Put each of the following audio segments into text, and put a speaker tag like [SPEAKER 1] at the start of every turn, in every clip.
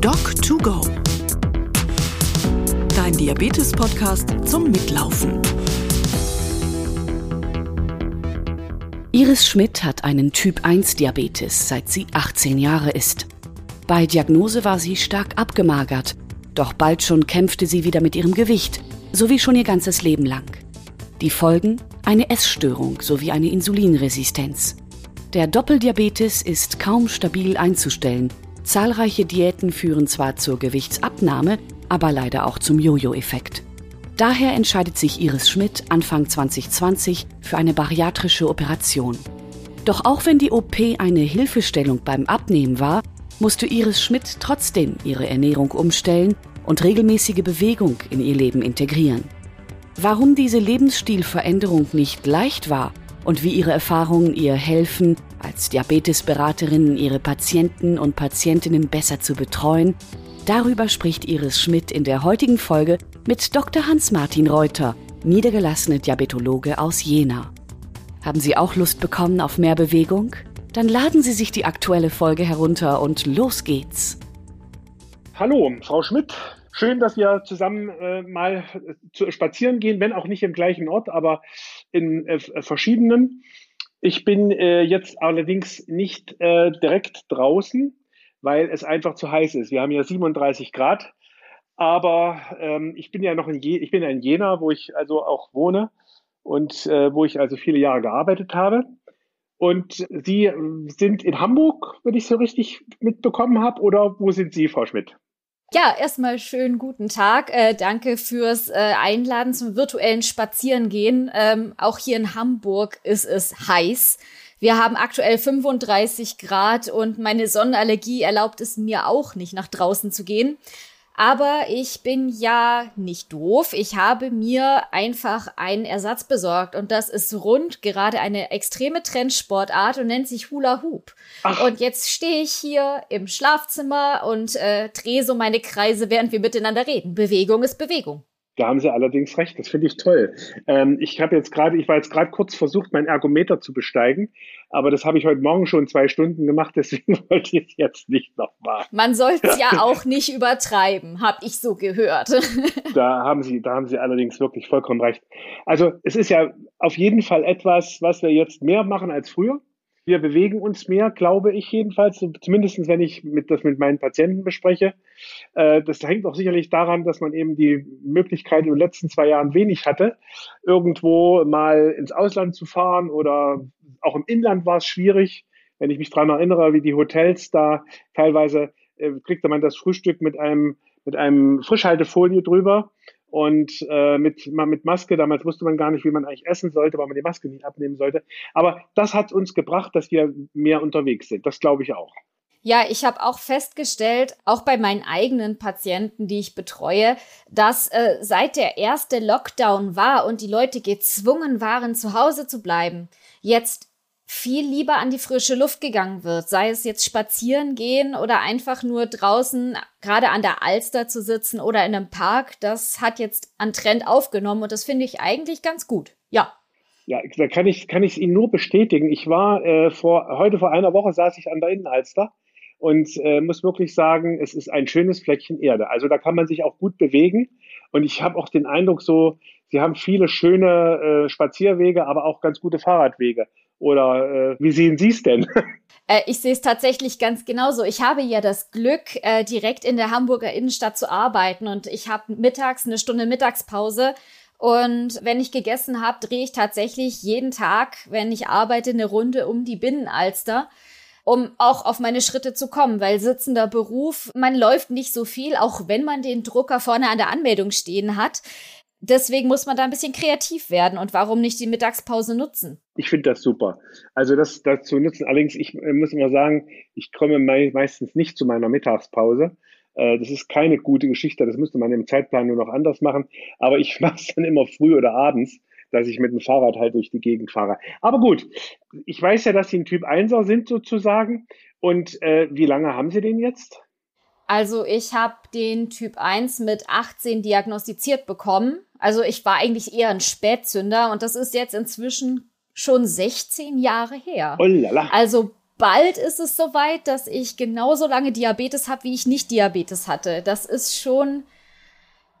[SPEAKER 1] Doc2Go. Dein Diabetes-Podcast zum Mitlaufen.
[SPEAKER 2] Iris Schmidt hat einen Typ-1-Diabetes, seit sie 18 Jahre ist. Bei Diagnose war sie stark abgemagert, doch bald schon kämpfte sie wieder mit ihrem Gewicht, so wie schon ihr ganzes Leben lang. Die Folgen? Eine Essstörung sowie eine Insulinresistenz. Der Doppeldiabetes ist kaum stabil einzustellen. Zahlreiche Diäten führen zwar zur Gewichtsabnahme, aber leider auch zum Jojo-Effekt. Daher entscheidet sich Iris Schmidt Anfang 2020 für eine bariatrische Operation. Doch auch wenn die OP eine Hilfestellung beim Abnehmen war, musste Iris Schmidt trotzdem ihre Ernährung umstellen und regelmäßige Bewegung in ihr Leben integrieren. Warum diese Lebensstilveränderung nicht leicht war und wie ihre Erfahrungen ihr helfen, als Diabetesberaterin ihre Patienten und Patientinnen besser zu betreuen, darüber spricht Iris Schmidt in der heutigen Folge mit Dr. Hans-Martin Reuter, niedergelassene Diabetologe aus Jena. Haben Sie auch Lust bekommen auf mehr Bewegung? Dann laden Sie sich die aktuelle Folge herunter und los geht's.
[SPEAKER 3] Hallo, Frau Schmidt. Schön, dass wir zusammen äh, mal äh, zu, spazieren gehen, wenn auch nicht im gleichen Ort, aber in äh, verschiedenen. Ich bin äh, jetzt allerdings nicht äh, direkt draußen, weil es einfach zu heiß ist. Wir haben ja 37 Grad, aber ähm, ich bin ja noch in, Je ich bin in Jena, wo ich also auch wohne und äh, wo ich also viele Jahre gearbeitet habe. Und Sie sind in Hamburg, wenn ich so richtig mitbekommen habe, oder wo sind Sie, Frau Schmidt?
[SPEAKER 4] Ja, erstmal schönen guten Tag. Äh, danke fürs äh, Einladen zum virtuellen Spazierengehen. Ähm, auch hier in Hamburg ist es heiß. Wir haben aktuell 35 Grad und meine Sonnenallergie erlaubt es mir auch nicht, nach draußen zu gehen. Aber ich bin ja nicht doof. Ich habe mir einfach einen Ersatz besorgt und das ist rund gerade eine extreme Trendsportart und nennt sich Hula Hoop. Ach. Und jetzt stehe ich hier im Schlafzimmer und äh, drehe so meine Kreise, während wir miteinander reden. Bewegung ist Bewegung.
[SPEAKER 3] Da haben Sie allerdings recht, das finde ich toll. Ähm, ich habe jetzt gerade, ich war jetzt gerade kurz versucht, mein Ergometer zu besteigen, aber das habe ich heute Morgen schon zwei Stunden gemacht, deswegen wollte ich es jetzt nicht nochmal.
[SPEAKER 4] Man sollte es ja auch nicht übertreiben, habe ich so gehört.
[SPEAKER 3] da haben Sie, da haben Sie allerdings wirklich vollkommen recht. Also es ist ja auf jeden Fall etwas, was wir jetzt mehr machen als früher. Wir bewegen uns mehr, glaube ich jedenfalls, zumindest wenn ich mit, das mit meinen Patienten bespreche. Äh, das hängt auch sicherlich daran, dass man eben die Möglichkeit in den letzten zwei Jahren wenig hatte, irgendwo mal ins Ausland zu fahren oder auch im Inland war es schwierig. Wenn ich mich daran erinnere, wie die Hotels da teilweise äh, kriegte man das Frühstück mit einem mit einem Frischhaltefolie drüber und äh, mit, mit Maske, damals wusste man gar nicht, wie man eigentlich essen sollte, weil man die Maske nicht abnehmen sollte. Aber das hat uns gebracht, dass wir mehr unterwegs sind. Das glaube ich auch.
[SPEAKER 4] Ja, ich habe auch festgestellt, auch bei meinen eigenen Patienten, die ich betreue, dass äh, seit der erste Lockdown war und die Leute gezwungen waren, zu Hause zu bleiben, jetzt viel lieber an die frische Luft gegangen wird, sei es jetzt spazieren gehen oder einfach nur draußen gerade an der Alster zu sitzen oder in einem Park, das hat jetzt an Trend aufgenommen und das finde ich eigentlich ganz gut. Ja.
[SPEAKER 3] Ja, da kann ich kann Ihnen nur bestätigen. Ich war äh, vor heute vor einer Woche saß ich an der Innenalster und äh, muss wirklich sagen, es ist ein schönes Fleckchen Erde. Also da kann man sich auch gut bewegen und ich habe auch den Eindruck so, Sie haben viele schöne äh, Spazierwege, aber auch ganz gute Fahrradwege. Oder äh, wie sehen Sie es denn?
[SPEAKER 4] Äh, ich sehe es tatsächlich ganz genauso. Ich habe ja das Glück, äh, direkt in der Hamburger Innenstadt zu arbeiten und ich habe mittags eine Stunde Mittagspause. Und wenn ich gegessen habe, drehe ich tatsächlich jeden Tag, wenn ich arbeite, eine Runde um die Binnenalster um auch auf meine Schritte zu kommen, weil sitzender Beruf, man läuft nicht so viel, auch wenn man den Drucker vorne an der Anmeldung stehen hat. Deswegen muss man da ein bisschen kreativ werden und warum nicht die Mittagspause nutzen?
[SPEAKER 3] Ich finde das super. Also das dazu nutzen. Allerdings, ich äh, muss immer sagen, ich komme meistens nicht zu meiner Mittagspause. Äh, das ist keine gute Geschichte. Das müsste man im Zeitplan nur noch anders machen. Aber ich mache es dann immer früh oder abends, dass ich mit dem Fahrrad halt durch die Gegend fahre. Aber gut, ich weiß ja, dass Sie ein Typ 1er sind sozusagen. Und äh, wie lange haben Sie den jetzt?
[SPEAKER 4] Also ich habe den Typ 1 mit 18 diagnostiziert bekommen. Also ich war eigentlich eher ein Spätzünder und das ist jetzt inzwischen schon 16 Jahre her.
[SPEAKER 3] Oh lala.
[SPEAKER 4] Also bald ist es soweit, dass ich genauso lange Diabetes habe, wie ich nicht Diabetes hatte. Das ist schon,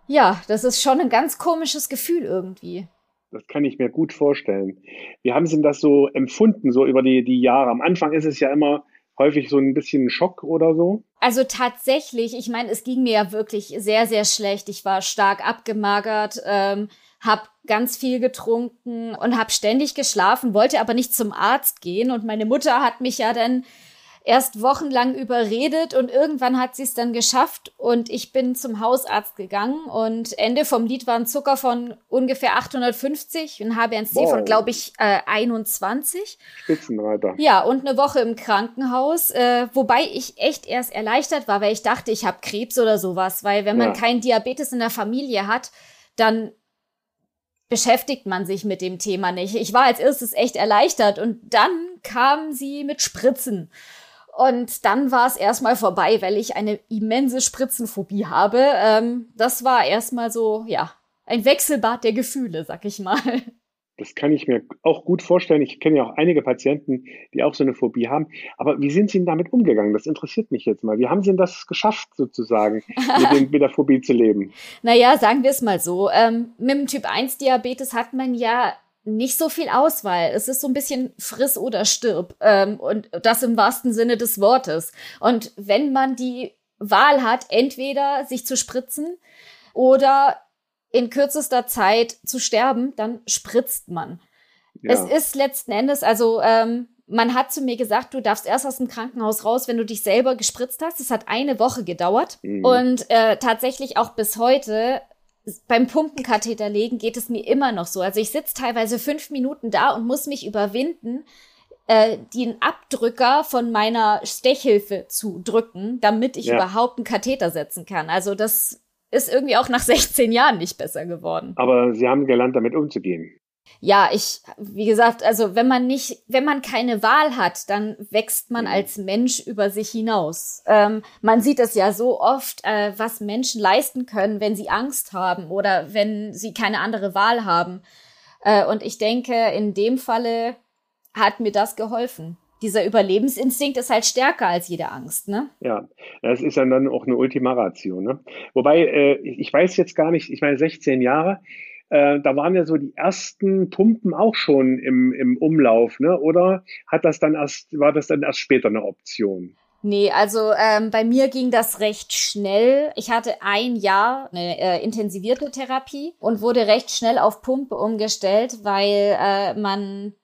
[SPEAKER 4] ja, das ist schon ein ganz komisches Gefühl irgendwie.
[SPEAKER 3] Das kann ich mir gut vorstellen. Wie haben Sie denn das so empfunden, so über die, die Jahre? Am Anfang ist es ja immer häufig so ein bisschen Schock oder so.
[SPEAKER 4] Also tatsächlich, ich meine, es ging mir ja wirklich sehr, sehr schlecht. Ich war stark abgemagert, ähm, habe ganz viel getrunken und habe ständig geschlafen, wollte aber nicht zum Arzt gehen. Und meine Mutter hat mich ja dann erst wochenlang überredet und irgendwann hat sie es dann geschafft und ich bin zum Hausarzt gegangen und Ende vom Lied war ein Zucker von ungefähr 850 und HbA1c wow. von glaube ich äh, 21.
[SPEAKER 3] Spitzenreiter.
[SPEAKER 4] Ja, und eine Woche im Krankenhaus, äh, wobei ich echt erst erleichtert war, weil ich dachte, ich habe Krebs oder sowas, weil wenn man ja. keinen Diabetes in der Familie hat, dann beschäftigt man sich mit dem Thema nicht. Ich war als erstes echt erleichtert und dann kam sie mit Spritzen. Und dann war es erstmal vorbei, weil ich eine immense Spritzenphobie habe. Ähm, das war erstmal so, ja, ein Wechselbad der Gefühle, sag ich mal.
[SPEAKER 3] Das kann ich mir auch gut vorstellen. Ich kenne ja auch einige Patienten, die auch so eine Phobie haben. Aber wie sind Sie denn damit umgegangen? Das interessiert mich jetzt mal. Wie haben Sie denn das geschafft, sozusagen, mit, dem, mit der Phobie zu leben?
[SPEAKER 4] Naja, sagen wir es mal so. Ähm, mit dem Typ 1 Diabetes hat man ja nicht so viel Auswahl. Es ist so ein bisschen friss oder stirb. Ähm, und das im wahrsten Sinne des Wortes. Und wenn man die Wahl hat, entweder sich zu spritzen oder in kürzester Zeit zu sterben, dann spritzt man. Ja. Es ist letzten Endes, also ähm, man hat zu mir gesagt, du darfst erst aus dem Krankenhaus raus, wenn du dich selber gespritzt hast. Es hat eine Woche gedauert. Mhm. Und äh, tatsächlich auch bis heute beim Pumpenkatheter legen geht es mir immer noch so. Also ich sitze teilweise fünf Minuten da und muss mich überwinden, äh, den Abdrücker von meiner Stechhilfe zu drücken, damit ich ja. überhaupt einen Katheter setzen kann. Also das ist irgendwie auch nach 16 Jahren nicht besser geworden.
[SPEAKER 3] Aber Sie haben gelernt, damit umzugehen
[SPEAKER 4] ja, ich, wie gesagt, also wenn man nicht, wenn man keine Wahl hat, dann wächst man mhm. als Mensch über sich hinaus. Ähm, man sieht es ja so oft, äh, was Menschen leisten können, wenn sie Angst haben oder wenn sie keine andere Wahl haben. Äh, und ich denke, in dem Falle hat mir das geholfen. Dieser Überlebensinstinkt ist halt stärker als jede Angst, ne?
[SPEAKER 3] Ja, das ist dann auch eine Ultima Ratio, ne? Wobei, äh, ich weiß jetzt gar nicht, ich meine 16 Jahre, äh, da waren ja so die ersten Pumpen auch schon im, im Umlauf, ne? Oder hat das dann erst, war das dann erst später eine Option?
[SPEAKER 4] Nee, also ähm, bei mir ging das recht schnell. Ich hatte ein Jahr eine äh, intensivierte Therapie und wurde recht schnell auf Pumpe umgestellt, weil äh, man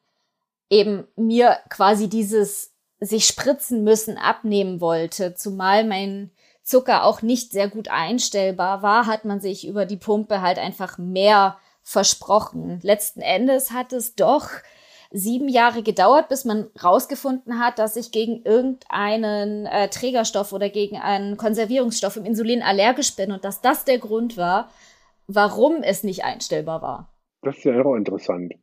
[SPEAKER 4] eben mir quasi dieses sich spritzen müssen abnehmen wollte, zumal mein Zucker auch nicht sehr gut einstellbar war, hat man sich über die Pumpe halt einfach mehr versprochen. Letzten Endes hat es doch sieben Jahre gedauert, bis man rausgefunden hat, dass ich gegen irgendeinen äh, Trägerstoff oder gegen einen Konservierungsstoff im Insulin allergisch bin und dass das der Grund war, warum es nicht einstellbar war.
[SPEAKER 3] Das ist ja auch interessant.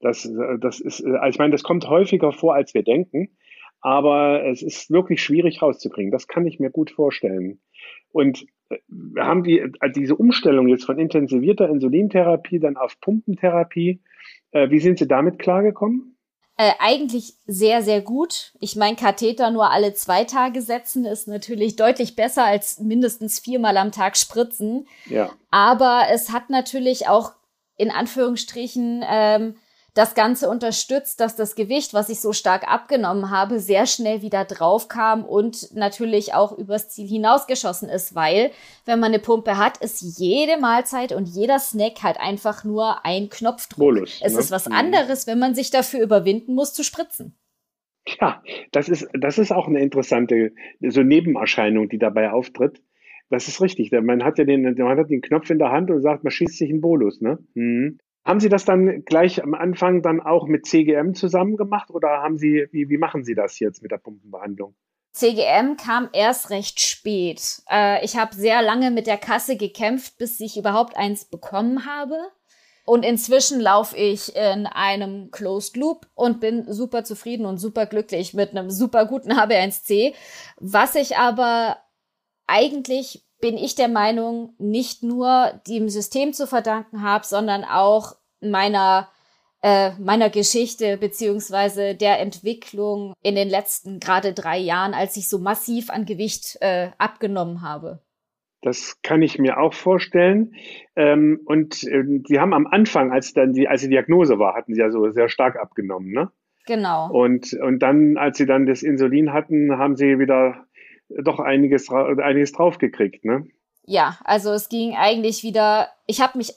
[SPEAKER 3] Das, äh, das ist, äh, ich meine, das kommt häufiger vor, als wir denken aber es ist wirklich schwierig rauszukriegen. Das kann ich mir gut vorstellen. Und äh, wir haben die, äh, diese Umstellung jetzt von intensivierter Insulintherapie dann auf Pumpentherapie. Äh, wie sind Sie damit klargekommen?
[SPEAKER 4] Äh, eigentlich sehr, sehr gut. Ich meine, Katheter nur alle zwei Tage setzen ist natürlich deutlich besser als mindestens viermal am Tag spritzen.
[SPEAKER 3] Ja.
[SPEAKER 4] Aber es hat natürlich auch in Anführungsstrichen ähm, das Ganze unterstützt, dass das Gewicht, was ich so stark abgenommen habe, sehr schnell wieder drauf kam und natürlich auch übers Ziel hinausgeschossen ist, weil wenn man eine Pumpe hat, ist jede Mahlzeit und jeder Snack halt einfach nur ein Knopfdruck. Bolus, es ne? ist was mhm. anderes, wenn man sich dafür überwinden muss zu spritzen.
[SPEAKER 3] Ja, das ist, das ist auch eine interessante so Nebenerscheinung, die dabei auftritt. Das ist richtig. Man hat ja den, man hat den Knopf in der Hand und sagt, man schießt sich einen Bolus, ne? Mhm. Haben Sie das dann gleich am Anfang dann auch mit CGM zusammen gemacht oder haben Sie, wie, wie machen Sie das jetzt mit der Pumpenbehandlung?
[SPEAKER 4] CGM kam erst recht spät. Äh, ich habe sehr lange mit der Kasse gekämpft, bis ich überhaupt eins bekommen habe. Und inzwischen laufe ich in einem Closed Loop und bin super zufrieden und super glücklich mit einem super guten HB1C. Was ich aber eigentlich bin ich der Meinung, nicht nur dem System zu verdanken habe, sondern auch meiner äh, meiner Geschichte beziehungsweise der Entwicklung in den letzten gerade drei Jahren, als ich so massiv an Gewicht äh, abgenommen habe.
[SPEAKER 3] Das kann ich mir auch vorstellen. Ähm, und äh, Sie haben am Anfang, als dann die, als die Diagnose war, hatten Sie ja so sehr stark abgenommen, ne?
[SPEAKER 4] Genau.
[SPEAKER 3] Und, und dann, als Sie dann das Insulin hatten, haben Sie wieder doch einiges, einiges draufgekriegt, ne?
[SPEAKER 4] Ja, also es ging eigentlich wieder, ich habe mich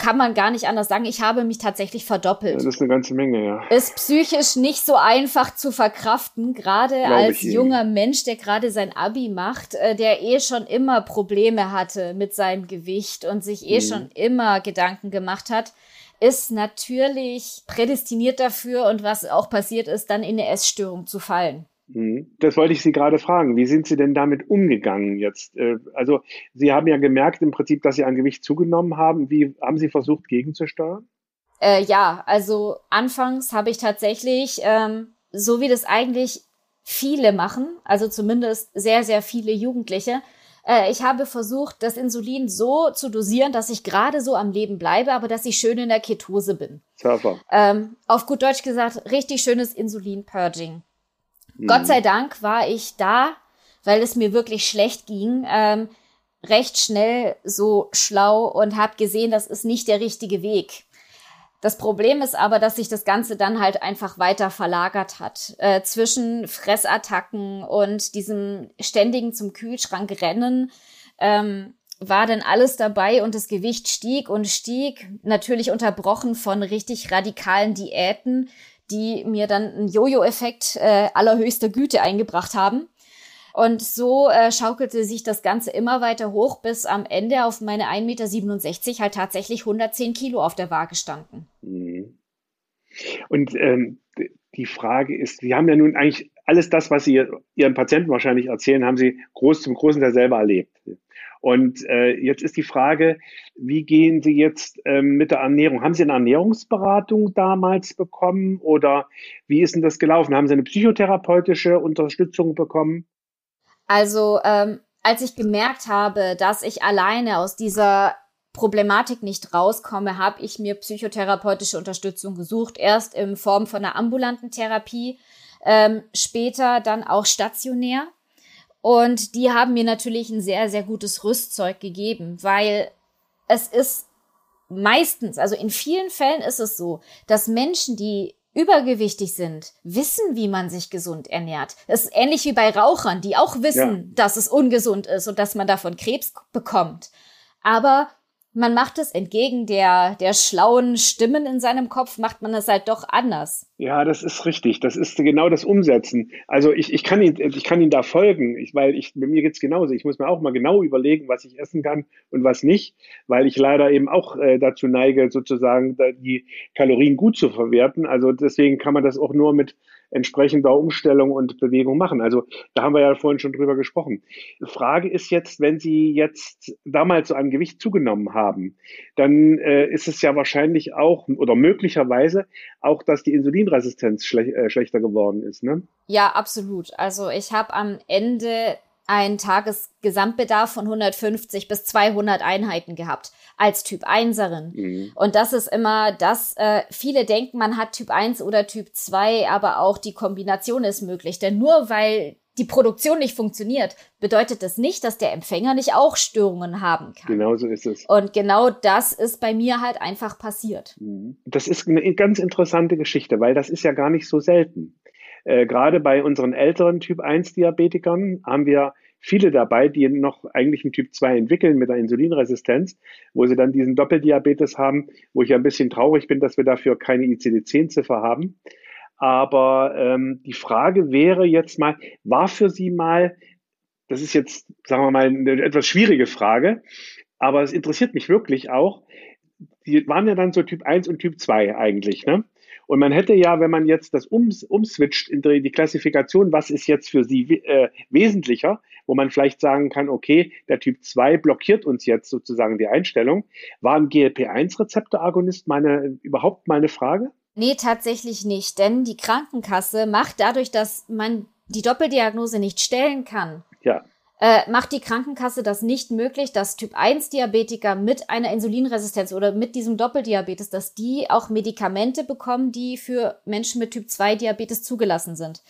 [SPEAKER 4] kann man gar nicht anders sagen. Ich habe mich tatsächlich verdoppelt.
[SPEAKER 3] Das ist eine ganze Menge, ja.
[SPEAKER 4] Ist psychisch nicht so einfach zu verkraften, gerade Glaube als junger Ihnen. Mensch, der gerade sein Abi macht, äh, der eh schon immer Probleme hatte mit seinem Gewicht und sich eh mhm. schon immer Gedanken gemacht hat, ist natürlich prädestiniert dafür und was auch passiert ist, dann in eine Essstörung zu fallen.
[SPEAKER 3] Mhm. Das wollte ich Sie gerade fragen. Wie sind Sie denn damit umgegangen jetzt? Äh, also Sie haben ja gemerkt im Prinzip, dass Sie an Gewicht zugenommen haben. Wie haben Sie versucht, gegenzusteuern?
[SPEAKER 4] Äh, ja, also anfangs habe ich tatsächlich, ähm, so wie das eigentlich viele machen, also zumindest sehr, sehr viele Jugendliche, äh, ich habe versucht, das Insulin so zu dosieren, dass ich gerade so am Leben bleibe, aber dass ich schön in der Ketose bin.
[SPEAKER 3] Surfer.
[SPEAKER 4] Ähm, auf gut Deutsch gesagt, richtig schönes Insulin-Purging. Gott sei Dank war ich da, weil es mir wirklich schlecht ging, ähm, recht schnell so schlau und habe gesehen, das ist nicht der richtige Weg. Das Problem ist aber, dass sich das Ganze dann halt einfach weiter verlagert hat. Äh, zwischen Fressattacken und diesem ständigen zum Kühlschrank rennen ähm, war dann alles dabei und das Gewicht stieg und stieg, natürlich unterbrochen von richtig radikalen Diäten, die mir dann einen Jojo-Effekt äh, allerhöchster Güte eingebracht haben. Und so äh, schaukelte sich das Ganze immer weiter hoch, bis am Ende auf meine 1,67 Meter halt tatsächlich 110 Kilo auf der Waage standen. Mhm.
[SPEAKER 3] Und ähm, die Frage ist, Sie haben ja nun eigentlich alles das, was Sie Ihren Patienten wahrscheinlich erzählen, haben Sie groß zum großen Teil selber erlebt. Und äh, jetzt ist die Frage, wie gehen Sie jetzt ähm, mit der Ernährung? Haben Sie eine Ernährungsberatung damals bekommen oder wie ist denn das gelaufen? Haben Sie eine psychotherapeutische Unterstützung bekommen?
[SPEAKER 4] Also ähm, als ich gemerkt habe, dass ich alleine aus dieser Problematik nicht rauskomme, habe ich mir psychotherapeutische Unterstützung gesucht. Erst in Form von einer ambulanten Therapie, ähm, später dann auch stationär. Und die haben mir natürlich ein sehr, sehr gutes Rüstzeug gegeben, weil es ist meistens, also in vielen Fällen ist es so, dass Menschen, die übergewichtig sind, wissen, wie man sich gesund ernährt. Es ist ähnlich wie bei Rauchern, die auch wissen, ja. dass es ungesund ist und dass man davon Krebs bekommt. Aber man macht es entgegen der, der schlauen Stimmen in seinem Kopf, macht man es halt doch anders.
[SPEAKER 3] Ja, das ist richtig. Das ist genau das Umsetzen. Also ich, ich, kann, ihn, ich kann ihn da folgen, ich, weil ich, bei mir geht's genauso. Ich muss mir auch mal genau überlegen, was ich essen kann und was nicht, weil ich leider eben auch äh, dazu neige, sozusagen die Kalorien gut zu verwerten. Also deswegen kann man das auch nur mit entsprechender Umstellung und Bewegung machen. Also da haben wir ja vorhin schon drüber gesprochen. Frage ist jetzt, wenn Sie jetzt damals so ein Gewicht zugenommen haben, dann äh, ist es ja wahrscheinlich auch oder möglicherweise auch, dass die Insulinresistenz schle äh, schlechter geworden ist. Ne?
[SPEAKER 4] Ja, absolut. Also ich habe am Ende einen Tagesgesamtbedarf von 150 bis 200 Einheiten gehabt als Typ 1erin. Mhm. Und das ist immer das, äh, viele denken, man hat Typ 1 oder Typ 2, aber auch die Kombination ist möglich. Denn nur weil die Produktion nicht funktioniert, bedeutet das nicht, dass der Empfänger nicht auch Störungen haben kann.
[SPEAKER 3] Genau so ist es.
[SPEAKER 4] Und genau das ist bei mir halt einfach passiert.
[SPEAKER 3] Mhm. Das ist eine ganz interessante Geschichte, weil das ist ja gar nicht so selten. Äh, gerade bei unseren älteren Typ 1 Diabetikern haben wir viele dabei, die noch eigentlich einen Typ 2 entwickeln mit einer Insulinresistenz, wo sie dann diesen Doppeldiabetes haben, wo ich ein bisschen traurig bin, dass wir dafür keine ICD-10-Ziffer haben. Aber ähm, die Frage wäre jetzt mal, war für Sie mal, das ist jetzt, sagen wir mal, eine etwas schwierige Frage, aber es interessiert mich wirklich auch, die waren ja dann so Typ 1 und Typ 2 eigentlich, ne? Und man hätte ja, wenn man jetzt das ums, umswitcht in die, Klassifikation, was ist jetzt für Sie äh, wesentlicher, wo man vielleicht sagen kann, okay, der Typ 2 blockiert uns jetzt sozusagen die Einstellung. Waren GLP-1-Rezeptor-Agonist meine, überhaupt meine Frage?
[SPEAKER 4] Nee, tatsächlich nicht, denn die Krankenkasse macht dadurch, dass man die Doppeldiagnose nicht stellen kann,
[SPEAKER 3] ja
[SPEAKER 4] äh, macht die Krankenkasse das nicht möglich, dass Typ-1-Diabetiker mit einer Insulinresistenz oder mit diesem Doppeldiabetes, dass die auch Medikamente bekommen, die für Menschen mit Typ-2-Diabetes zugelassen sind.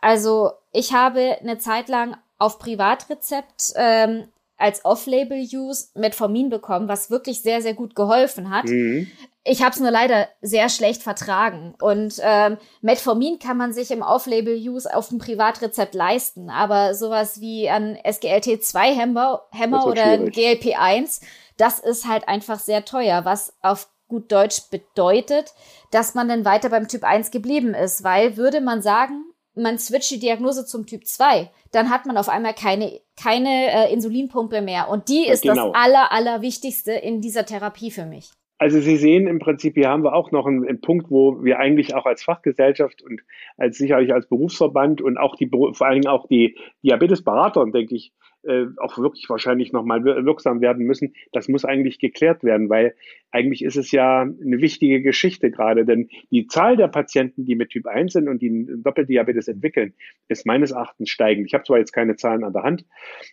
[SPEAKER 4] Also ich habe eine Zeit lang auf Privatrezept ähm, als Off-Label-Use Metformin bekommen, was wirklich sehr, sehr gut geholfen hat. Mhm. Ich habe es nur leider sehr schlecht vertragen. Und ähm, Metformin kann man sich im Off-Label-Use auf dem Privatrezept leisten. Aber sowas wie ein SGLT2-Hämmer Hämmer oder ein GLP-1, das ist halt einfach sehr teuer, was auf gut Deutsch bedeutet, dass man dann weiter beim Typ 1 geblieben ist. Weil würde man sagen, man switcht die Diagnose zum Typ 2, dann hat man auf einmal keine, keine äh, Insulinpumpe mehr. Und die ist genau. das aller, aller Wichtigste in dieser Therapie für mich.
[SPEAKER 3] Also Sie sehen im Prinzip, hier haben wir auch noch einen, einen, Punkt, wo wir eigentlich auch als Fachgesellschaft und als sicherlich als Berufsverband und auch die vor allen Dingen auch die Diabetesberater, denke ich, äh, auch wirklich wahrscheinlich nochmal wirksam werden müssen. Das muss eigentlich geklärt werden, weil eigentlich ist es ja eine wichtige Geschichte gerade, denn die Zahl der Patienten, die mit Typ 1 sind und die Doppeldiabetes entwickeln, ist meines Erachtens steigend. Ich habe zwar jetzt keine Zahlen an der Hand,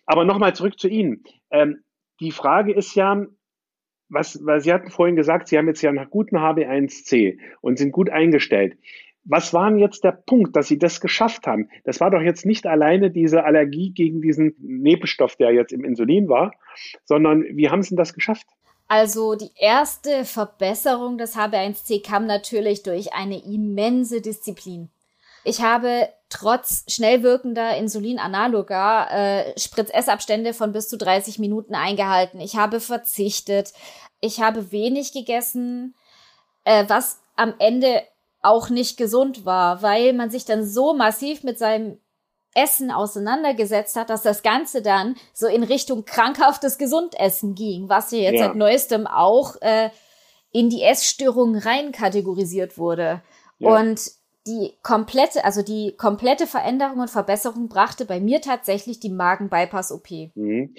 [SPEAKER 3] aber nochmal zurück zu Ihnen. Ähm, die Frage ist ja, was, weil Sie hatten vorhin gesagt, Sie haben jetzt ja einen guten HB1C und sind gut eingestellt. Was war denn jetzt der Punkt, dass Sie das geschafft haben? Das war doch jetzt nicht alleine diese Allergie gegen diesen Nebenstoff, der jetzt im Insulin war, sondern wie haben Sie denn das geschafft?
[SPEAKER 4] Also die erste Verbesserung des HB1C kam natürlich durch eine immense Disziplin. Ich habe trotz schnell wirkender Insulinanaloga äh, Spritzessabstände von bis zu 30 Minuten eingehalten. Ich habe verzichtet. Ich habe wenig gegessen, äh, was am Ende auch nicht gesund war, weil man sich dann so massiv mit seinem Essen auseinandergesetzt hat, dass das Ganze dann so in Richtung krankhaftes Gesundessen ging, was ja jetzt ja. seit neuestem auch äh, in die Essstörung rein kategorisiert wurde. Ja. Und die komplette, also die komplette Veränderung und Verbesserung brachte bei mir tatsächlich die Magen-Bypass-OP. Mhm.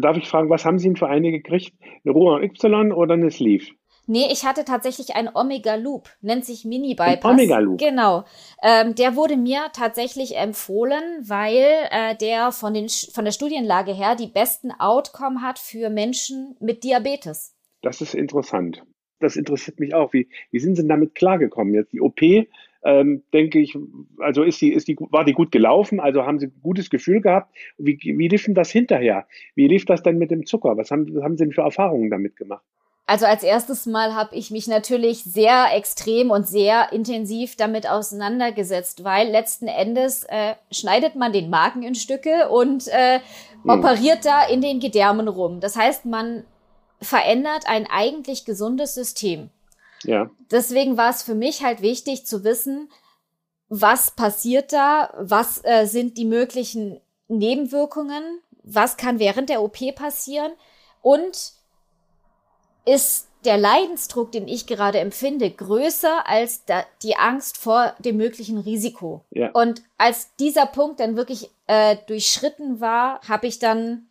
[SPEAKER 3] Darf ich fragen, was haben Sie denn für eine gekriegt? Eine Roman Y oder eine Sleeve?
[SPEAKER 4] Nee, ich hatte tatsächlich einen Omega Loop, nennt sich Mini Bypass. Omega Loop. Genau. Ähm, der wurde mir tatsächlich empfohlen, weil äh, der von, den, von der Studienlage her die besten Outcome hat für Menschen mit Diabetes.
[SPEAKER 3] Das ist interessant. Das interessiert mich auch. Wie, wie sind Sie damit klargekommen? Jetzt die OP, ähm, denke ich, also ist die, ist die, war die gut gelaufen? Also haben Sie ein gutes Gefühl gehabt? Wie, wie lief denn das hinterher? Wie lief das denn mit dem Zucker? Was haben, was haben Sie denn für Erfahrungen damit gemacht?
[SPEAKER 4] Also als erstes Mal habe ich mich natürlich sehr extrem und sehr intensiv damit auseinandergesetzt, weil letzten Endes äh, schneidet man den Magen in Stücke und äh, hm. operiert da in den Gedärmen rum. Das heißt, man verändert ein eigentlich gesundes System. Ja. Deswegen war es für mich halt wichtig zu wissen, was passiert da, was äh, sind die möglichen Nebenwirkungen, was kann während der OP passieren und ist der Leidensdruck, den ich gerade empfinde, größer als da, die Angst vor dem möglichen Risiko. Ja. Und als dieser Punkt dann wirklich äh, durchschritten war, habe ich dann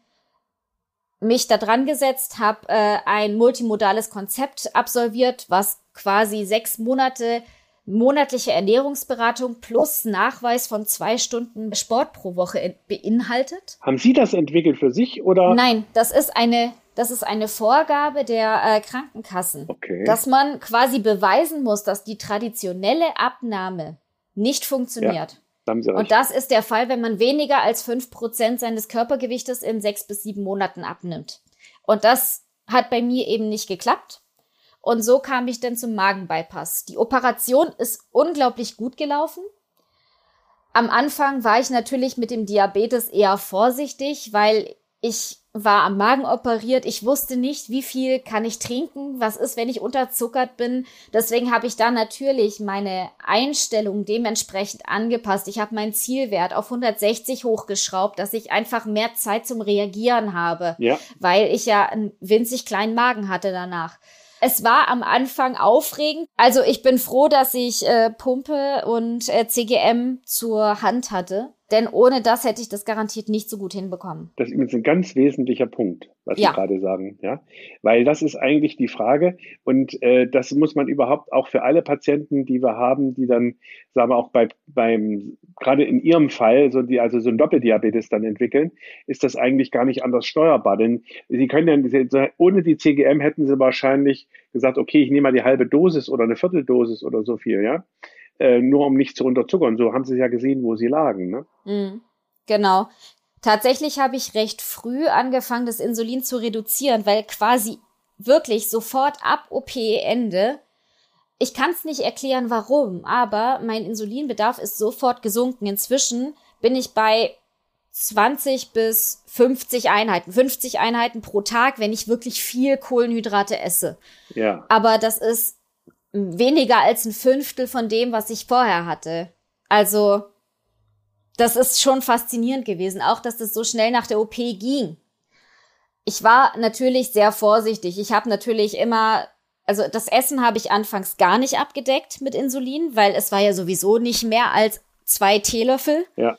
[SPEAKER 4] mich da dran gesetzt, habe äh, ein multimodales Konzept absolviert, was quasi sechs Monate monatliche Ernährungsberatung plus Nachweis von zwei Stunden Sport pro Woche beinhaltet.
[SPEAKER 3] Haben Sie das entwickelt für sich oder?
[SPEAKER 4] Nein, das ist eine das ist eine Vorgabe der äh, Krankenkassen, okay. dass man quasi beweisen muss, dass die traditionelle Abnahme nicht funktioniert. Ja, Und das ist der Fall, wenn man weniger als fünf Prozent seines Körpergewichtes in sechs bis sieben Monaten abnimmt. Und das hat bei mir eben nicht geklappt. Und so kam ich dann zum Magenbypass. Die Operation ist unglaublich gut gelaufen. Am Anfang war ich natürlich mit dem Diabetes eher vorsichtig, weil ich war am Magen operiert. Ich wusste nicht, wie viel kann ich trinken, was ist, wenn ich unterzuckert bin. Deswegen habe ich da natürlich meine Einstellung dementsprechend angepasst. Ich habe meinen Zielwert auf 160 hochgeschraubt, dass ich einfach mehr Zeit zum Reagieren habe, ja. weil ich ja einen winzig kleinen Magen hatte danach. Es war am Anfang aufregend. Also ich bin froh, dass ich äh, Pumpe und äh, CGM zur Hand hatte denn ohne das hätte ich das garantiert nicht so gut hinbekommen.
[SPEAKER 3] Das ist ein ganz wesentlicher Punkt, was ja. Sie gerade sagen, ja, weil das ist eigentlich die Frage und äh, das muss man überhaupt auch für alle Patienten, die wir haben, die dann, sagen wir auch bei, beim, gerade in ihrem Fall, so die also so ein Doppeldiabetes dann entwickeln, ist das eigentlich gar nicht anders steuerbar, denn sie können ja ohne die CGM hätten sie wahrscheinlich gesagt, okay, ich nehme mal die halbe Dosis oder eine Vierteldosis oder so viel, ja äh, nur um nicht zu unterzuckern. So haben sie ja gesehen, wo sie lagen. Ne?
[SPEAKER 4] Mhm. Genau. Tatsächlich habe ich recht früh angefangen, das Insulin zu reduzieren, weil quasi wirklich sofort ab OP-Ende, ich kann es nicht erklären, warum, aber mein Insulinbedarf ist sofort gesunken. Inzwischen bin ich bei 20 bis 50 Einheiten, 50 Einheiten pro Tag, wenn ich wirklich viel Kohlenhydrate esse. Ja. Aber das ist weniger als ein Fünftel von dem, was ich vorher hatte. Also, das ist schon faszinierend gewesen, auch dass das so schnell nach der OP ging. Ich war natürlich sehr vorsichtig. Ich habe natürlich immer, also das Essen habe ich anfangs gar nicht abgedeckt mit Insulin, weil es war ja sowieso nicht mehr als zwei Teelöffel. Ja.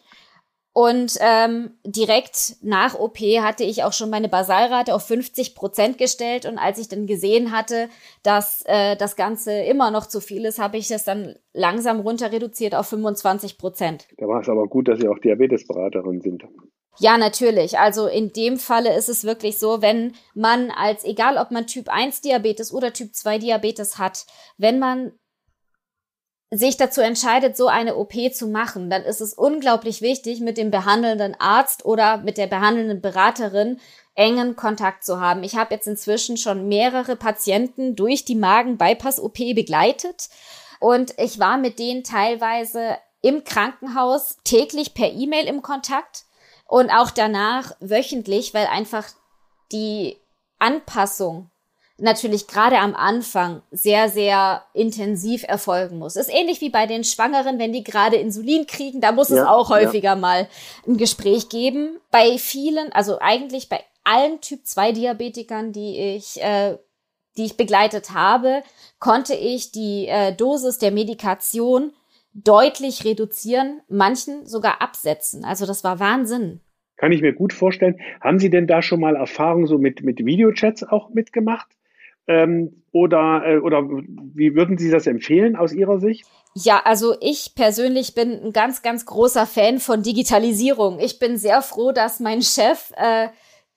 [SPEAKER 4] Und ähm, direkt nach OP hatte ich auch schon meine Basalrate auf 50 Prozent gestellt. Und als ich dann gesehen hatte, dass äh, das Ganze immer noch zu viel ist, habe ich das dann langsam runter reduziert auf 25 Prozent.
[SPEAKER 3] Da war es aber gut, dass Sie auch Diabetesberaterin sind.
[SPEAKER 4] Ja, natürlich. Also in dem Falle ist es wirklich so, wenn man als, egal ob man Typ 1 Diabetes oder Typ 2 Diabetes hat, wenn man sich dazu entscheidet, so eine OP zu machen, dann ist es unglaublich wichtig, mit dem behandelnden Arzt oder mit der behandelnden Beraterin engen Kontakt zu haben. Ich habe jetzt inzwischen schon mehrere Patienten durch die Magen-Bypass-OP begleitet und ich war mit denen teilweise im Krankenhaus täglich per E-Mail im Kontakt und auch danach wöchentlich, weil einfach die Anpassung natürlich gerade am Anfang sehr, sehr intensiv erfolgen muss. Ist ähnlich wie bei den Schwangeren, wenn die gerade Insulin kriegen, da muss ja, es auch häufiger ja. mal ein Gespräch geben. Bei vielen, also eigentlich bei allen Typ 2 Diabetikern, die ich, äh, die ich begleitet habe, konnte ich die äh, Dosis der Medikation deutlich reduzieren, manchen sogar absetzen. Also das war Wahnsinn.
[SPEAKER 3] Kann ich mir gut vorstellen. Haben Sie denn da schon mal Erfahrung so mit, mit Videochats auch mitgemacht? Ähm, oder, äh, oder wie würden Sie das empfehlen aus Ihrer Sicht?
[SPEAKER 4] Ja, also ich persönlich bin ein ganz, ganz großer Fan von Digitalisierung. Ich bin sehr froh, dass mein Chef äh,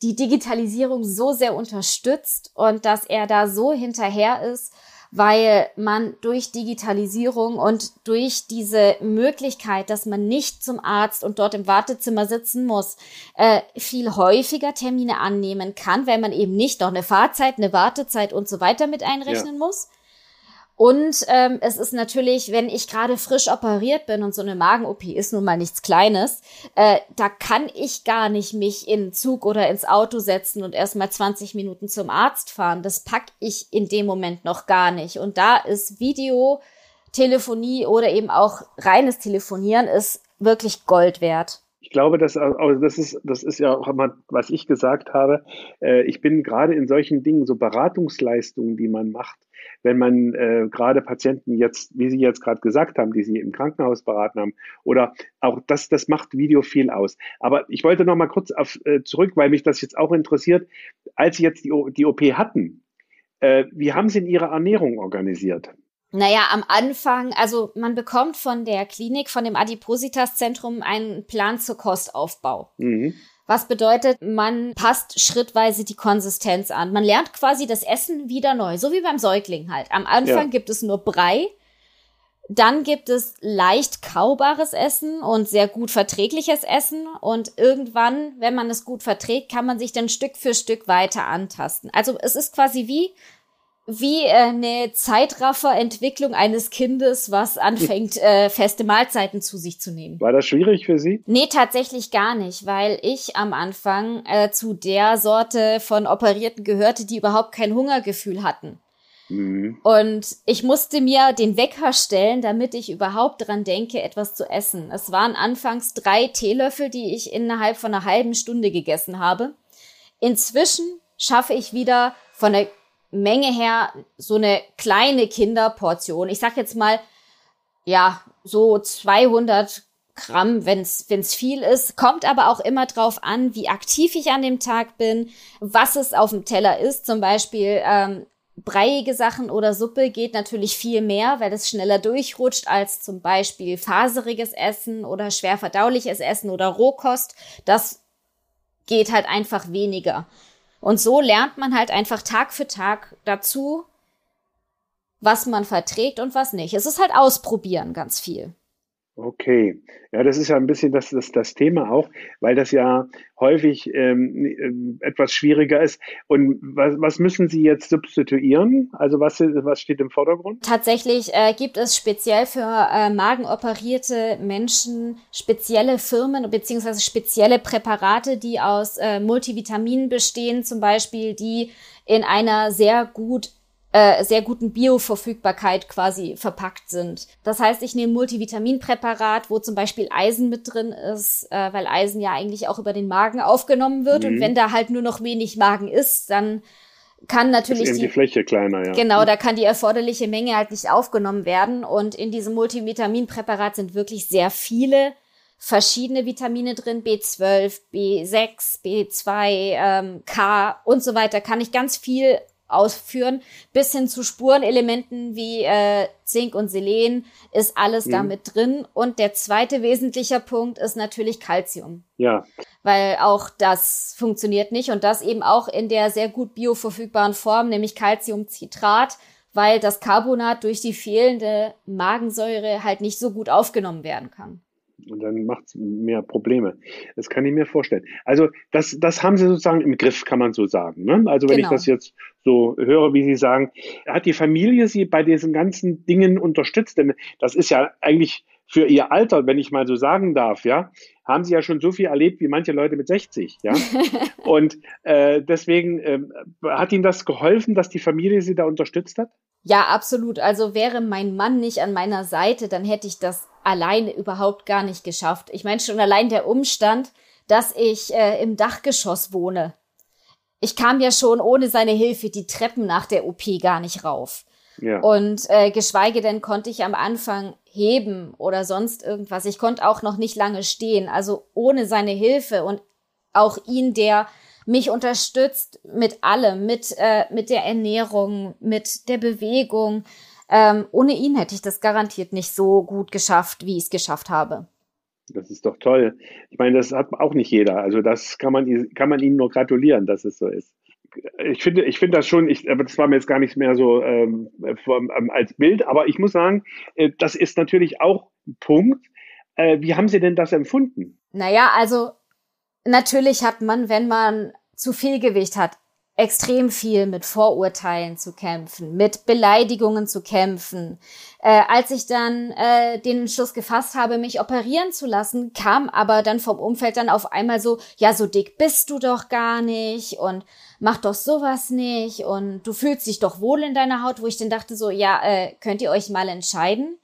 [SPEAKER 4] die Digitalisierung so sehr unterstützt und dass er da so hinterher ist weil man durch Digitalisierung und durch diese Möglichkeit, dass man nicht zum Arzt und dort im Wartezimmer sitzen muss, äh, viel häufiger Termine annehmen kann, weil man eben nicht noch eine Fahrzeit, eine Wartezeit und so weiter mit einrechnen ja. muss. Und ähm, es ist natürlich, wenn ich gerade frisch operiert bin und so eine Magen-OP ist nun mal nichts Kleines, äh, da kann ich gar nicht mich in Zug oder ins Auto setzen und erstmal 20 Minuten zum Arzt fahren. Das pack ich in dem Moment noch gar nicht. Und da ist Video, Telefonie oder eben auch reines Telefonieren ist wirklich Gold wert.
[SPEAKER 3] Ich glaube, dass, also das ist, das ist ja auch immer, was ich gesagt habe. Äh, ich bin gerade in solchen Dingen, so Beratungsleistungen, die man macht, wenn man äh, gerade Patienten jetzt, wie Sie jetzt gerade gesagt haben, die Sie im Krankenhaus beraten haben, oder auch das, das macht Video viel aus. Aber ich wollte noch mal kurz auf, äh, zurück, weil mich das jetzt auch interessiert. Als Sie jetzt die, die OP hatten, äh, wie haben Sie in Ihre Ernährung organisiert?
[SPEAKER 4] Naja, am Anfang, also man bekommt von der Klinik, von dem Adipositas-Zentrum einen Plan zur Kostaufbau. Mhm. Was bedeutet, man passt schrittweise die Konsistenz an. Man lernt quasi das Essen wieder neu, so wie beim Säugling halt. Am Anfang ja. gibt es nur Brei, dann gibt es leicht kaubares Essen und sehr gut verträgliches Essen. Und irgendwann, wenn man es gut verträgt, kann man sich dann Stück für Stück weiter antasten. Also es ist quasi wie wie äh, eine Zeitrafferentwicklung eines Kindes, was anfängt, äh, feste Mahlzeiten zu sich zu nehmen.
[SPEAKER 3] War das schwierig für Sie?
[SPEAKER 4] Nee, tatsächlich gar nicht, weil ich am Anfang äh, zu der Sorte von Operierten gehörte, die überhaupt kein Hungergefühl hatten. Mhm. Und ich musste mir den Wecker stellen, damit ich überhaupt dran denke, etwas zu essen. Es waren anfangs drei Teelöffel, die ich innerhalb von einer halben Stunde gegessen habe. Inzwischen schaffe ich wieder von der Menge her so eine kleine Kinderportion. Ich sag jetzt mal, ja, so 200 Gramm, wenn es viel ist. Kommt aber auch immer drauf an, wie aktiv ich an dem Tag bin, was es auf dem Teller ist. Zum Beispiel ähm, breiige Sachen oder Suppe geht natürlich viel mehr, weil es schneller durchrutscht als zum Beispiel faseriges Essen oder schwer verdauliches Essen oder Rohkost. Das geht halt einfach weniger. Und so lernt man halt einfach Tag für Tag dazu, was man verträgt und was nicht. Es ist halt ausprobieren ganz viel.
[SPEAKER 3] Okay, ja, das ist ja ein bisschen das, das, das Thema auch, weil das ja häufig ähm, äh, etwas schwieriger ist. Und was, was müssen Sie jetzt substituieren? Also was, was steht im Vordergrund?
[SPEAKER 4] Tatsächlich äh, gibt es speziell für äh, magenoperierte Menschen spezielle Firmen bzw. spezielle Präparate, die aus äh, Multivitaminen bestehen, zum Beispiel, die in einer sehr gut äh, sehr guten Bioverfügbarkeit quasi verpackt sind. Das heißt, ich nehme Multivitaminpräparat, wo zum Beispiel Eisen mit drin ist, äh, weil Eisen ja eigentlich auch über den Magen aufgenommen wird. Mhm. Und wenn da halt nur noch wenig Magen ist, dann kann natürlich ist
[SPEAKER 3] eben die, die, Fläche kleiner, ja.
[SPEAKER 4] Genau, da kann die erforderliche Menge halt nicht aufgenommen werden. Und in diesem Multivitaminpräparat sind wirklich sehr viele verschiedene Vitamine drin, B12, B6, B2, ähm, K und so weiter. Kann ich ganz viel ausführen, bis hin zu Spurenelementen wie äh, Zink und Selen ist alles mhm. damit drin. Und der zweite wesentliche Punkt ist natürlich Calcium.
[SPEAKER 3] Ja.
[SPEAKER 4] Weil auch das funktioniert nicht und das eben auch in der sehr gut bioverfügbaren Form, nämlich Calciumcitrat, weil das Carbonat durch die fehlende Magensäure halt nicht so gut aufgenommen werden kann.
[SPEAKER 3] Und dann macht es mehr Probleme. Das kann ich mir vorstellen. Also das, das haben sie sozusagen im Griff, kann man so sagen. Ne? Also wenn genau. ich das jetzt so höre, wie Sie sagen, hat die Familie Sie bei diesen ganzen Dingen unterstützt? Denn das ist ja eigentlich für Ihr Alter, wenn ich mal so sagen darf, ja, haben Sie ja schon so viel erlebt wie manche Leute mit 60, ja. Und äh, deswegen äh, hat Ihnen das geholfen, dass die Familie Sie da unterstützt hat?
[SPEAKER 4] Ja, absolut. Also wäre mein Mann nicht an meiner Seite, dann hätte ich das alleine überhaupt gar nicht geschafft. Ich meine schon allein der Umstand, dass ich äh, im Dachgeschoss wohne. Ich kam ja schon ohne seine Hilfe die Treppen nach der OP gar nicht rauf. Ja. Und äh, geschweige denn konnte ich am Anfang heben oder sonst irgendwas. Ich konnte auch noch nicht lange stehen. Also ohne seine Hilfe und auch ihn, der mich unterstützt mit allem, mit, äh, mit der Ernährung, mit der Bewegung, ähm, ohne ihn hätte ich das garantiert nicht so gut geschafft, wie ich es geschafft habe.
[SPEAKER 3] Das ist doch toll. Ich meine, das hat auch nicht jeder. Also das kann man, kann man ihnen nur gratulieren, dass es so ist. Ich finde, ich finde das schon, ich, aber das war mir jetzt gar nicht mehr so ähm, ähm, als Bild, aber ich muss sagen, äh, das ist natürlich auch ein Punkt. Äh, wie haben Sie denn das empfunden?
[SPEAKER 4] Naja, also natürlich hat man, wenn man zu viel Gewicht hat, extrem viel mit Vorurteilen zu kämpfen, mit Beleidigungen zu kämpfen. Äh, als ich dann äh, den Entschluss gefasst habe, mich operieren zu lassen, kam aber dann vom Umfeld dann auf einmal so, ja, so dick bist du doch gar nicht und mach doch sowas nicht und du fühlst dich doch wohl in deiner Haut, wo ich dann dachte so, ja, äh, könnt ihr euch mal entscheiden.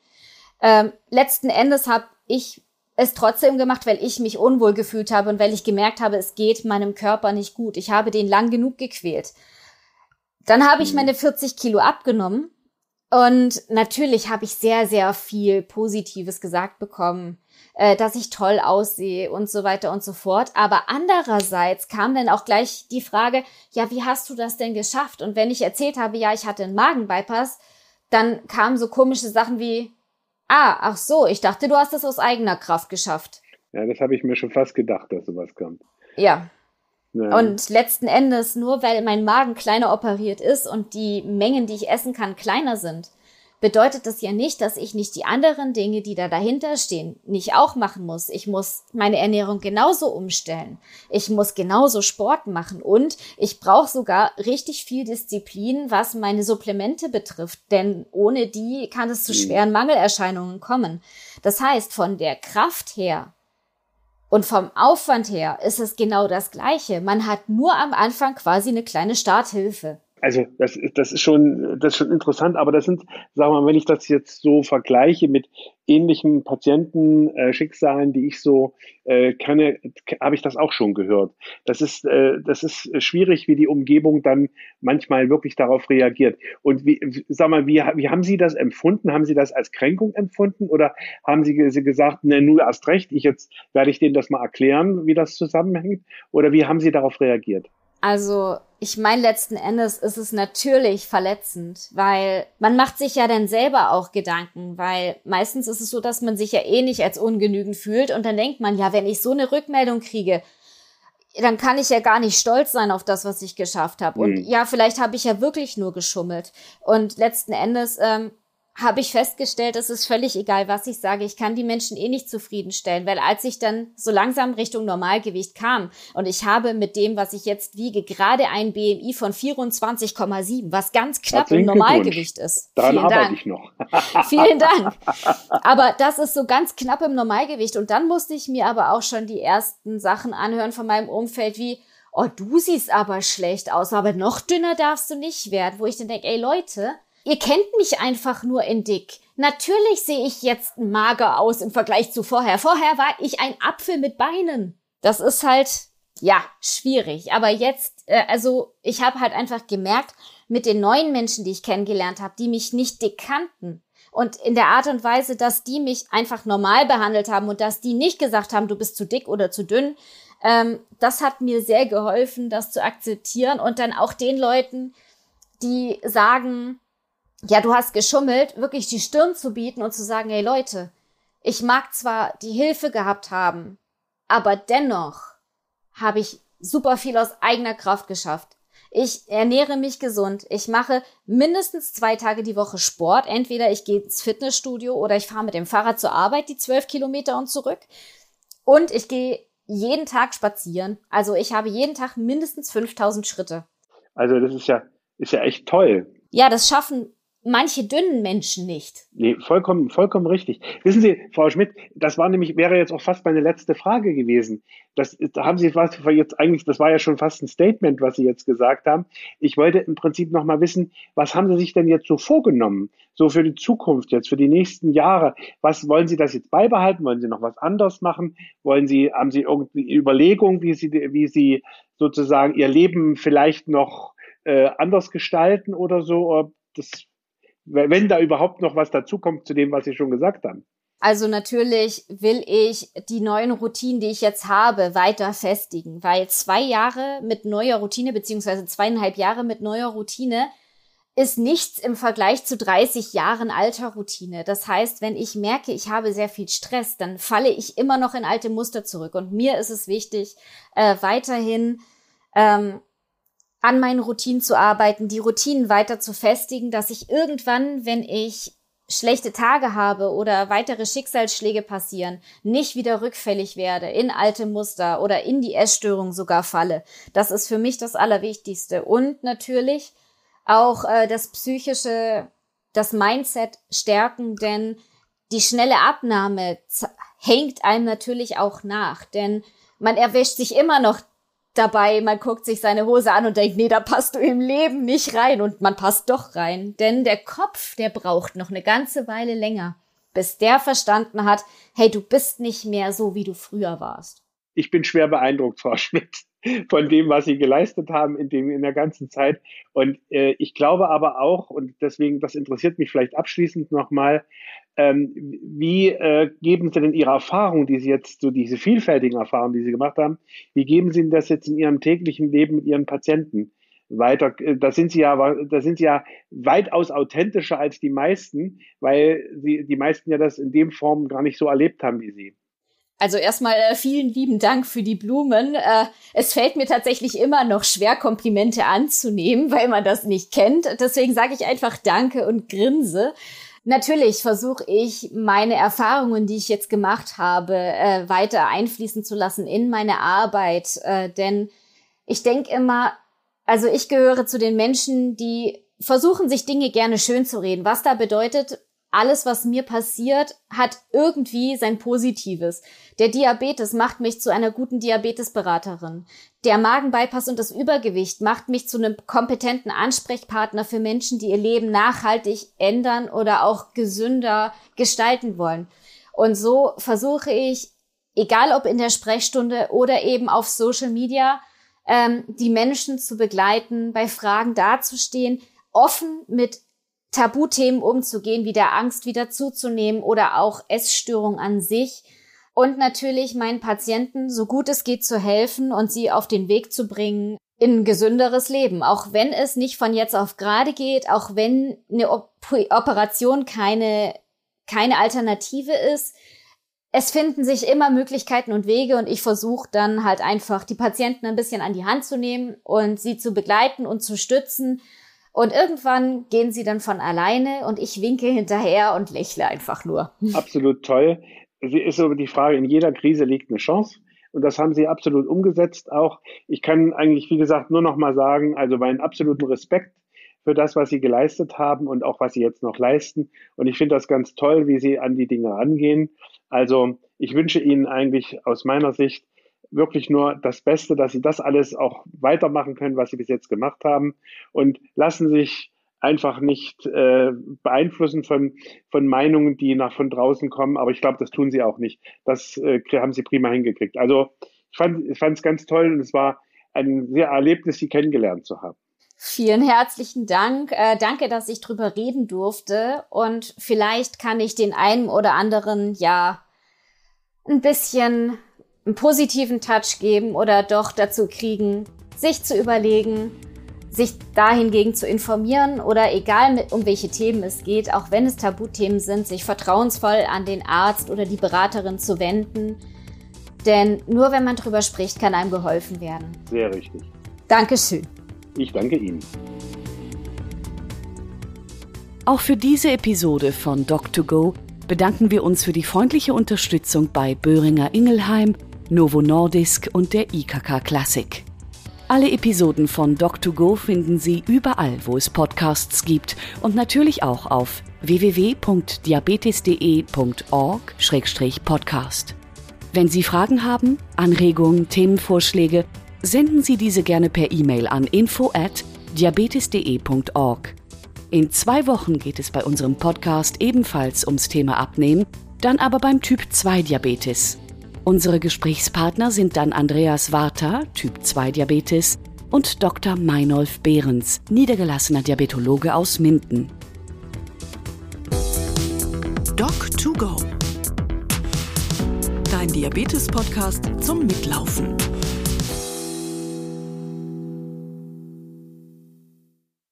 [SPEAKER 4] Ähm, letzten Endes habe ich es trotzdem gemacht, weil ich mich unwohl gefühlt habe und weil ich gemerkt habe, es geht meinem Körper nicht gut. Ich habe den lang genug gequält. Dann habe ich mhm. meine 40 Kilo abgenommen und natürlich habe ich sehr, sehr viel Positives gesagt bekommen, äh, dass ich toll aussehe und so weiter und so fort. Aber andererseits kam dann auch gleich die Frage, ja, wie hast du das denn geschafft? Und wenn ich erzählt habe, ja, ich hatte einen Magenbypass, dann kamen so komische Sachen wie, Ah, ach so, ich dachte, du hast es aus eigener Kraft geschafft.
[SPEAKER 3] Ja, das habe ich mir schon fast gedacht, dass sowas kommt.
[SPEAKER 4] Ja. ja. Und letzten Endes, nur weil mein Magen kleiner operiert ist und die Mengen, die ich essen kann, kleiner sind, bedeutet das ja nicht, dass ich nicht die anderen Dinge, die da dahinter stehen, nicht auch machen muss. Ich muss meine Ernährung genauso umstellen. Ich muss genauso Sport machen und ich brauche sogar richtig viel Disziplin, was meine Supplemente betrifft, denn ohne die kann es zu mhm. schweren Mangelerscheinungen kommen. Das heißt, von der Kraft her und vom Aufwand her ist es genau das Gleiche. Man hat nur am Anfang quasi eine kleine Starthilfe.
[SPEAKER 3] Also das, das ist schon, das ist schon interessant, aber das sind, sagen wir mal, wenn ich das jetzt so vergleiche mit ähnlichen Patientenschicksalen, äh, die ich so äh, kenne, habe ich das auch schon gehört. Das ist, äh, das ist schwierig, wie die Umgebung dann manchmal wirklich darauf reagiert. Und wie, sag mal, wie, wie haben Sie das empfunden? Haben Sie das als Kränkung empfunden oder haben Sie gesagt, ne, nur erst recht, ich jetzt werde ich denen das mal erklären, wie das zusammenhängt? Oder wie haben Sie darauf reagiert?
[SPEAKER 4] Also ich meine, letzten Endes ist es natürlich verletzend, weil man macht sich ja dann selber auch Gedanken, weil meistens ist es so, dass man sich ja eh nicht als ungenügend fühlt und dann denkt man, ja, wenn ich so eine Rückmeldung kriege, dann kann ich ja gar nicht stolz sein auf das, was ich geschafft habe. Mhm. Und ja, vielleicht habe ich ja wirklich nur geschummelt. Und letzten Endes ähm, habe ich festgestellt, es ist völlig egal, was ich sage. Ich kann die Menschen eh nicht zufriedenstellen, weil als ich dann so langsam Richtung Normalgewicht kam und ich habe mit dem, was ich jetzt wiege, gerade ein BMI von 24,7, was ganz knapp im Normalgewicht ist.
[SPEAKER 3] Daran Vielen arbeite Dank. ich noch.
[SPEAKER 4] Vielen Dank. Aber das ist so ganz knapp im Normalgewicht. Und dann musste ich mir aber auch schon die ersten Sachen anhören von meinem Umfeld, wie, oh, du siehst aber schlecht aus, aber noch dünner darfst du nicht werden, wo ich dann denke, ey Leute, Ihr kennt mich einfach nur in dick. Natürlich sehe ich jetzt mager aus im Vergleich zu vorher. Vorher war ich ein Apfel mit Beinen. Das ist halt, ja, schwierig. Aber jetzt, äh, also ich habe halt einfach gemerkt, mit den neuen Menschen, die ich kennengelernt habe, die mich nicht dick kannten, und in der Art und Weise, dass die mich einfach normal behandelt haben und dass die nicht gesagt haben, du bist zu dick oder zu dünn, ähm, das hat mir sehr geholfen, das zu akzeptieren und dann auch den Leuten, die sagen, ja, du hast geschummelt, wirklich die Stirn zu bieten und zu sagen, hey Leute, ich mag zwar die Hilfe gehabt haben, aber dennoch habe ich super viel aus eigener Kraft geschafft. Ich ernähre mich gesund. Ich mache mindestens zwei Tage die Woche Sport. Entweder ich gehe ins Fitnessstudio oder ich fahre mit dem Fahrrad zur Arbeit die zwölf Kilometer und zurück. Und ich gehe jeden Tag spazieren. Also ich habe jeden Tag mindestens 5000 Schritte.
[SPEAKER 3] Also das ist ja, ist ja echt toll.
[SPEAKER 4] Ja, das schaffen manche dünnen Menschen nicht.
[SPEAKER 3] Nee, vollkommen, vollkommen richtig. Wissen Sie, Frau Schmidt, das war nämlich, wäre jetzt auch fast meine letzte Frage gewesen. Das da haben Sie was jetzt eigentlich, das war ja schon fast ein Statement, was Sie jetzt gesagt haben. Ich wollte im Prinzip noch mal wissen, was haben Sie sich denn jetzt so vorgenommen? So für die Zukunft jetzt, für die nächsten Jahre. Was wollen Sie das jetzt beibehalten? Wollen Sie noch was anderes machen? Wollen Sie, haben Sie irgendwie Überlegungen, wie Sie, wie Sie sozusagen Ihr Leben vielleicht noch äh, anders gestalten oder so? Das wenn da überhaupt noch was dazukommt zu dem, was Sie schon gesagt haben.
[SPEAKER 4] Also natürlich will ich die neuen Routinen, die ich jetzt habe, weiter festigen, weil zwei Jahre mit neuer Routine, beziehungsweise zweieinhalb Jahre mit neuer Routine, ist nichts im Vergleich zu 30 Jahren alter Routine. Das heißt, wenn ich merke, ich habe sehr viel Stress, dann falle ich immer noch in alte Muster zurück. Und mir ist es wichtig, äh, weiterhin ähm, an meinen Routinen zu arbeiten, die Routinen weiter zu festigen, dass ich irgendwann, wenn ich schlechte Tage habe oder weitere Schicksalsschläge passieren, nicht wieder rückfällig werde in alte Muster oder in die Essstörung sogar falle. Das ist für mich das Allerwichtigste. Und natürlich auch äh, das psychische, das Mindset stärken, denn die schnelle Abnahme hängt einem natürlich auch nach, denn man erwischt sich immer noch dabei, man guckt sich seine Hose an und denkt, nee, da passt du im Leben nicht rein. Und man passt doch rein. Denn der Kopf, der braucht noch eine ganze Weile länger, bis der verstanden hat, hey, du bist nicht mehr so, wie du früher warst.
[SPEAKER 3] Ich bin schwer beeindruckt, Frau Schmidt, von dem, was Sie geleistet haben in, dem, in der ganzen Zeit. Und äh, ich glaube aber auch, und deswegen, das interessiert mich vielleicht abschließend nochmal, ähm, wie äh, geben Sie denn Ihre Erfahrungen, die Sie jetzt, so diese vielfältigen Erfahrungen, die Sie gemacht haben, wie geben Sie das jetzt in Ihrem täglichen Leben mit Ihren Patienten weiter? Äh, da sind Sie ja, da sind Sie ja weitaus authentischer als die meisten, weil Sie, die meisten ja das in dem Form gar nicht so erlebt haben wie Sie.
[SPEAKER 4] Also erstmal äh, vielen lieben Dank für die Blumen. Äh, es fällt mir tatsächlich immer noch schwer, Komplimente anzunehmen, weil man das nicht kennt. Deswegen sage ich einfach Danke und grinse. Natürlich versuche ich, meine Erfahrungen, die ich jetzt gemacht habe, äh, weiter einfließen zu lassen in meine Arbeit. Denn ich denke immer, also ich gehöre zu den Menschen, die versuchen, sich Dinge gerne schön zu reden. Was da bedeutet, alles, was mir passiert, hat irgendwie sein Positives. Der Diabetes macht mich zu einer guten Diabetesberaterin. Der Magenbypass und das Übergewicht macht mich zu einem kompetenten Ansprechpartner für Menschen, die ihr Leben nachhaltig ändern oder auch gesünder gestalten wollen. Und so versuche ich, egal ob in der Sprechstunde oder eben auf Social Media, ähm, die Menschen zu begleiten, bei Fragen dazustehen, offen mit Tabuthemen umzugehen, wie der Angst wieder zuzunehmen oder auch Essstörung an sich. Und natürlich meinen Patienten, so gut es geht, zu helfen und sie auf den Weg zu bringen in ein gesünderes Leben. Auch wenn es nicht von jetzt auf gerade geht, auch wenn eine Operation keine, keine Alternative ist. Es finden sich immer Möglichkeiten und Wege und ich versuche dann halt einfach die Patienten ein bisschen an die Hand zu nehmen und sie zu begleiten und zu stützen und irgendwann gehen sie dann von alleine und ich winke hinterher und lächle einfach nur.
[SPEAKER 3] Absolut toll. Sie ist so die Frage, in jeder Krise liegt eine Chance. Und das haben sie absolut umgesetzt auch. Ich kann eigentlich, wie gesagt, nur noch mal sagen, also meinen absoluten Respekt für das, was sie geleistet haben und auch was sie jetzt noch leisten. Und ich finde das ganz toll, wie sie an die Dinge rangehen. Also ich wünsche Ihnen eigentlich aus meiner Sicht wirklich nur das Beste, dass sie das alles auch weitermachen können, was sie bis jetzt gemacht haben und lassen sich einfach nicht äh, beeinflussen von, von Meinungen, die nach von draußen kommen. Aber ich glaube, das tun sie auch nicht. Das äh, haben sie prima hingekriegt. Also ich fand es ganz toll und es war ein sehr Erlebnis, sie kennengelernt zu haben.
[SPEAKER 4] Vielen herzlichen Dank. Äh, danke, dass ich drüber reden durfte. Und vielleicht kann ich den einen oder anderen ja ein bisschen einen positiven Touch geben oder doch dazu kriegen, sich zu überlegen, sich dahingegen zu informieren oder egal um welche Themen es geht, auch wenn es Tabuthemen sind, sich vertrauensvoll an den Arzt oder die Beraterin zu wenden. Denn nur wenn man drüber spricht, kann einem geholfen werden.
[SPEAKER 3] Sehr richtig.
[SPEAKER 4] Dankeschön.
[SPEAKER 3] Ich danke Ihnen.
[SPEAKER 2] Auch für diese Episode von Doc2Go bedanken wir uns für die freundliche Unterstützung bei Böhringer Ingelheim, Novo Nordisk und der IKK Classic. Alle Episoden von Doc2Go finden Sie überall, wo es Podcasts gibt und natürlich auch auf www.diabetes.de.org-podcast. Wenn Sie Fragen haben, Anregungen, Themenvorschläge, senden Sie diese gerne per E-Mail an info at diabetes.de.org. In zwei Wochen geht es bei unserem Podcast ebenfalls ums Thema Abnehmen, dann aber beim Typ 2 Diabetes. Unsere Gesprächspartner sind dann Andreas Warta, Typ 2 Diabetes, und Dr. Meinolf Behrens, niedergelassener Diabetologe aus Minden.
[SPEAKER 1] Doc2Go. Dein Diabetes-Podcast zum Mitlaufen.